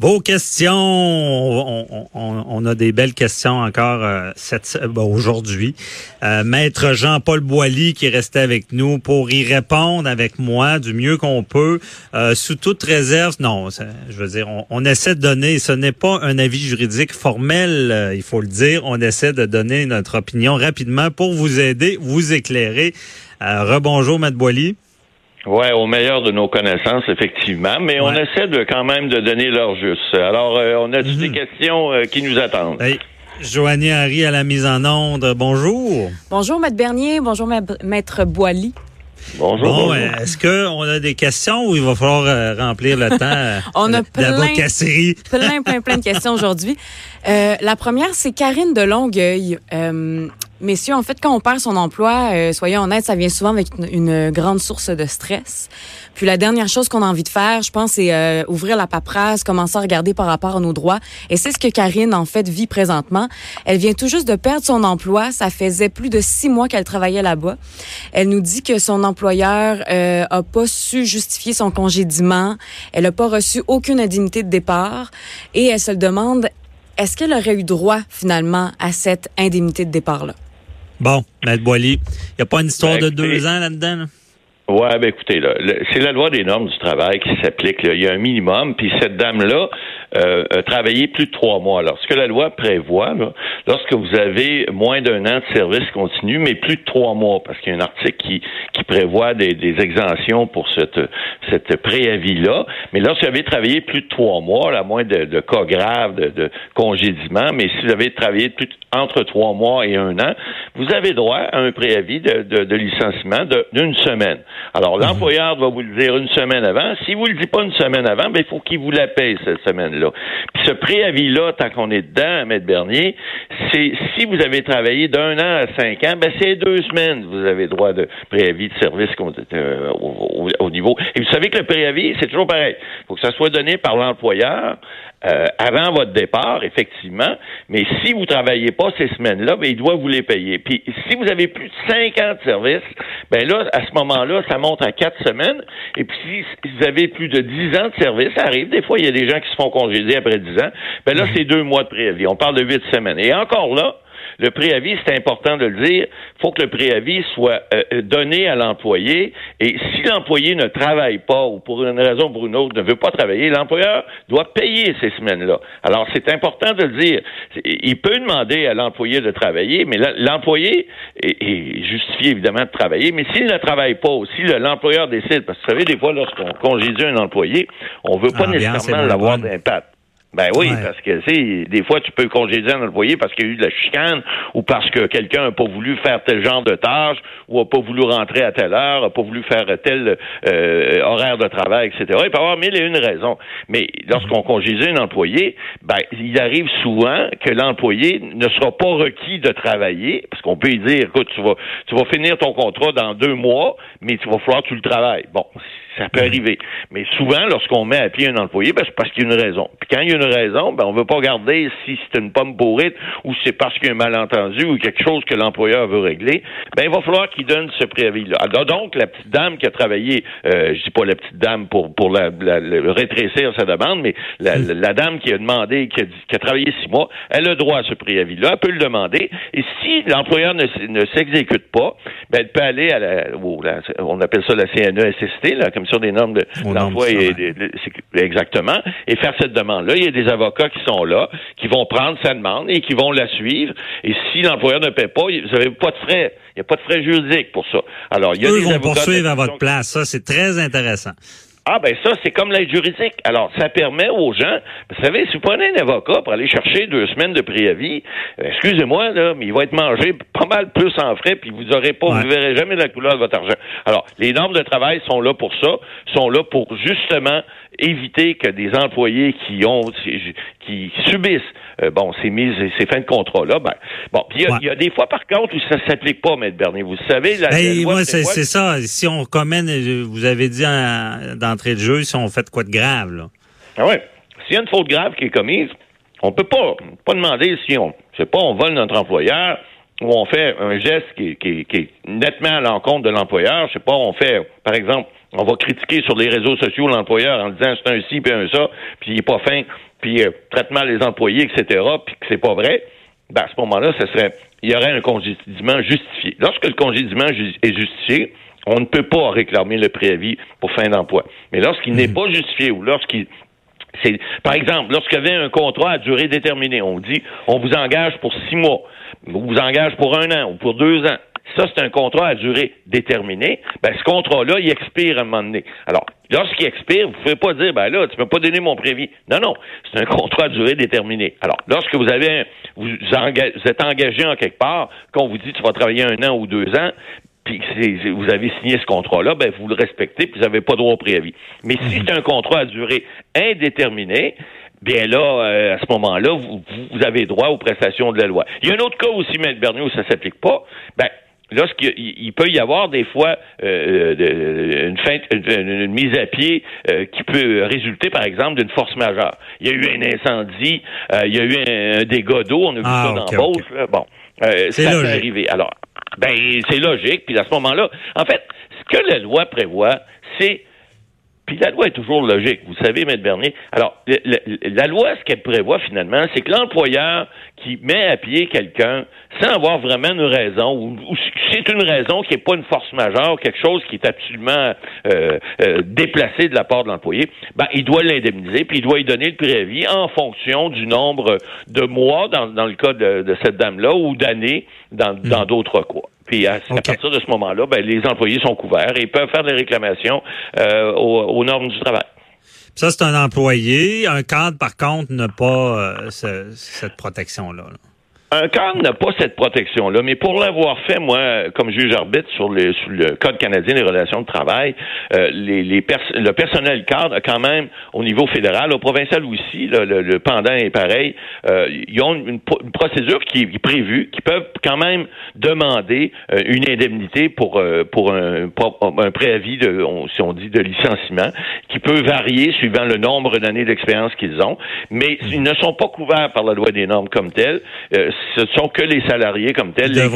Vos questions, on, a des belles questions encore euh, ben, aujourd'hui. Euh, Maître Jean-Paul Boilly qui est resté avec nous pour y répondre avec moi du mieux qu'on peut, euh, sous toute réserve. Non, je veux dire, on, on, essaie de donner, ce n'est pas un avis juridique formel, il faut le dire. On essaie de donner notre opinion rapidement pour vous aider, vous éclairer. rebonjour, Maître Boilly. Ouais, au meilleur de nos connaissances, effectivement, mais on essaie de quand même de donner leur juste. Alors, euh, on a des mhm. questions euh, qui nous attendent? Hey. Joanie Harry à la mise en onde. Bonjour. Bonjour, Maître Bernier. Bonjour, Maître Boily. Bonjour. Bon, est-ce qu'on a des questions ou il va falloir euh, remplir le temps On a plein, plein, plein, plein de questions aujourd'hui. la première, c'est Karine de Longueuil. Messieurs, en fait, quand on perd son emploi, euh, soyons honnêtes, ça vient souvent avec une, grande source de stress. Puis la dernière chose qu'on a envie de faire, je pense, c'est euh, ouvrir la paperasse, commencer à regarder par rapport à nos droits. Et c'est ce que Karine, en fait, vit présentement. Elle vient tout juste de perdre son emploi. Ça faisait plus de six mois qu'elle travaillait là-bas. Elle nous dit que son employeur euh, a pas su justifier son congédiement. Elle a pas reçu aucune indemnité de départ. Et elle se le demande, est-ce qu'elle aurait eu droit, finalement, à cette indemnité de départ-là? Bon, Maître Boily, il n'y a pas une histoire ben, de deux ans là-dedans? Là? Ouais, ben écoutez, là, c'est la loi des normes du travail qui s'applique. Il y a un minimum, puis cette dame-là euh, a travaillé plus de trois mois. Alors, ce que la loi prévoit, là, lorsque vous avez moins d'un an de service continu, mais plus de trois mois, parce qu'il y a un article qui, prévoit des, des exemptions pour cette, préavis-là, mais lorsque vous avez travaillé plus de trois mois, à moins de, cas graves, de, de, congédiement, mais si vous avez travaillé plus entre trois mois et un an, vous avez droit à un préavis de licenciement d'une semaine. Alors, mhm. l'employeur doit vous le dire une semaine avant. Si vous le dites pas une semaine avant, ben, il faut qu'il vous la paye cette semaine-là. Puis ce préavis-là, tant qu'on est dedans, M. Bernier, c'est si vous avez travaillé d'un an à cinq ans, ben, c'est deux semaines. Vous avez droit de préavis de service euh, au, au, niveau. Et vous savez que le préavis, c'est toujours pareil. Il faut que ça soit donné par l'employeur euh, avant votre départ, effectivement, mais si vous travaillez pas ces semaines-là, ben, il doit vous les payer. Puis si vous avez plus de cinq ans de service, ben là, à ce moment-là, ça monte à quatre semaines. Et puis si vous avez plus de dix ans de service, ça arrive. Des fois, il y a des gens qui se font congédier après dix ans. Ben là, c'est deux mois de préavis. On parle de huit semaines. Et encore là, le préavis, c'est important de le dire, il faut que le préavis soit euh, euh, donné à l'employé. Et si l'employé ne travaille pas ou pour une raison ou pour une autre ne veut pas travailler, l'employeur doit payer ces semaines-là. Alors, c'est important de le dire. Il peut demander à l'employé de travailler, mais l'employé est, justifié évidemment de travailler, mais s'il ne travaille pas ou si l'employeur décide, parce que vous savez, des fois, lorsqu'on congédie un employé, on ne veut pas ah, nécessairement l'avoir d'impact. Ben oui, parce que tu des fois tu peux congédier un employé parce qu'il y a eu de la chicane ou parce que quelqu'un n'a pas voulu faire tel genre de tâche ou n'a pas voulu rentrer à telle heure, n'a pas voulu faire tel euh, horaire de travail, etc. Il peut y avoir mille et une raisons. Mais lorsqu'on congédie un employé, ben il arrive souvent que l'employé ne sera pas requis de travailler parce qu'on peut lui dire, écoute, tu vas tu vas finir ton contrat dans deux mois, mais tu vas falloir que tu le travailles. Bon, ça peut arriver. Mais souvent, lorsqu'on met à pied un employé, ben, c'est parce qu'il y a une raison. Puis quand il y a une raison, ben, on veut pas garder si c'est une pomme pourrite ou c'est parce qu'il y a un malentendu ou quelque chose que l'employeur veut régler. Ben, il va falloir qu'il donne ce préavis-là. donc, la petite dame qui a travaillé, euh, je dis pas la petite dame pour, pour la, rétrécir sa demande, mais la, hmm. dame qui a demandé, qui a, qui a, travaillé six mois, elle a droit à ce préavis-là, elle peut le demander. Et si l'employeur ne, ne s'exécute pas, ben, elle peut aller à la, on appelle ça la CNESST, la Commission des normes de l'emploi exactement, et faire cette demande-là. Il y a des avocats qui sont là, qui vont prendre sa demande et qui vont la suivre. Et si l'employeur ne paie pas, vous n'avez pas de frais. Il n'y a pas de frais juridiques pour ça. Alors, il y a Eux des vont poursuivre à votre place. Ça, c'est très intéressant. Ah ben ça, c'est comme l'aide juridique. Alors, ça permet aux gens, vous savez, si vous prenez un avocat pour aller chercher deux semaines de préavis, euh, excusez-moi, là, mais il va être mangé pas mal plus en frais, puis vous aurez pas, vous verrez jamais la couleur de votre argent. Alors, les normes de travail sont là pour ça, sont là pour justement éviter que des employés qui ont qui subissent euh, bon ces mises ces fins de contrat là ben bon puis il y, a des fois par contre où ça s'applique pas maître Bernier. Vous savez la, ben, moi c'est ça. Si on commène vous avez dit d'entrée de jeu si on fait quoi de grave là. Ah ouais. S'il y a une faute grave qui est commise on peut pas pas demander si on je sais pas on vole notre employeur ou on fait un geste qui, qui, qui est nettement à l'encontre de l'employeur. Je sais pas on fait par exemple on va critiquer sur les réseaux sociaux l'employeur en disant c'est un ci puis un ça, puis il est pas fin, puis euh, traite mal les employés, etc., puis que c'est pas vrai, ben à ce moment-là, ce serait il y aurait un congédiement justifié. Lorsque le congédiement est justifié, on ne peut pas réclamer le préavis pour fin d'emploi. Mais lorsqu'il n'est mhm. pas justifié ou lorsqu'il c'est par exemple, lorsqu'il y avait un contrat à durée déterminée, on dit on vous engage pour six mois, on vous engage pour un an ou pour deux ans ça, c'est un contrat à durée déterminée. Ben, ce contrat-là, il expire à un moment donné. Alors, lorsqu'il expire, vous ne pouvez pas dire, ben là, tu ne peux pas donner mon prévis. Non, non, c'est un contrat à durée déterminée. Alors, lorsque vous avez, vous, êtes engagé en quelque part, qu'on vous dit, tu vas travailler un an ou deux ans, puis vous avez signé ce contrat-là, ben vous le respectez, puis vous n'avez pas droit au préavis. Mais si mhm. c'est un contrat à durée indéterminée, bien là, euh, à ce moment-là, vous, vous, avez droit aux prestations de la loi. Il y a un autre cas aussi, M. Bernier, où ça s'applique pas. Ben, lorsqu'il peut y avoir des fois euh, euh une, fin, une, mise à pied euh, qui peut résulter, par exemple, d'une force majeure. Il y a eu un incendie, euh, il y a eu un, dégât d'eau, on a vu ah, ça dans okay, Bon, ça peut arriver. Alors, ben c'est logique. Puis à ce moment-là, en fait, ce que la loi prévoit, c'est puis la loi est toujours logique, vous savez, Maître Bernier. Alors, la, loi, ce qu'elle prévoit finalement, c'est que l'employeur qui met à pied quelqu'un sans avoir vraiment une raison, ou, c'est une raison qui n'est pas une force majeure, quelque chose qui est absolument euh, euh, déplacé de la part de l'employé, ben, il doit l'indemniser, puis il doit lui donner le préavis en fonction du nombre de mois, dans, dans le cas de, de cette dame-là, ou d'années dans hmm. d'autres cas. Puis à, partir de ce moment-là, ben, les employés sont couverts et peuvent faire des réclamations euh, aux, normes du travail. Ça, c'est un employé. Un cadre, par contre, n'a pas euh, cette protection-là. là un cadre n'a pas cette protection-là, mais pour l'avoir fait, moi, comme juge arbitre sur, le Code canadien des relations de travail, euh, les, les le personnel cadre quand même, au niveau fédéral, au provincial aussi, le, pendant est pareil, euh, ils ont une, procédure qui est prévue, qui peuvent quand même demander euh, une indemnité pour, pour un, un préavis, de, si on dit, de licenciement, qui peut varier suivant le nombre d'années d'expérience qu'ils ont, mais ils ne sont pas couverts par la loi des normes comme telle ce sont que les salariés comme tels. Les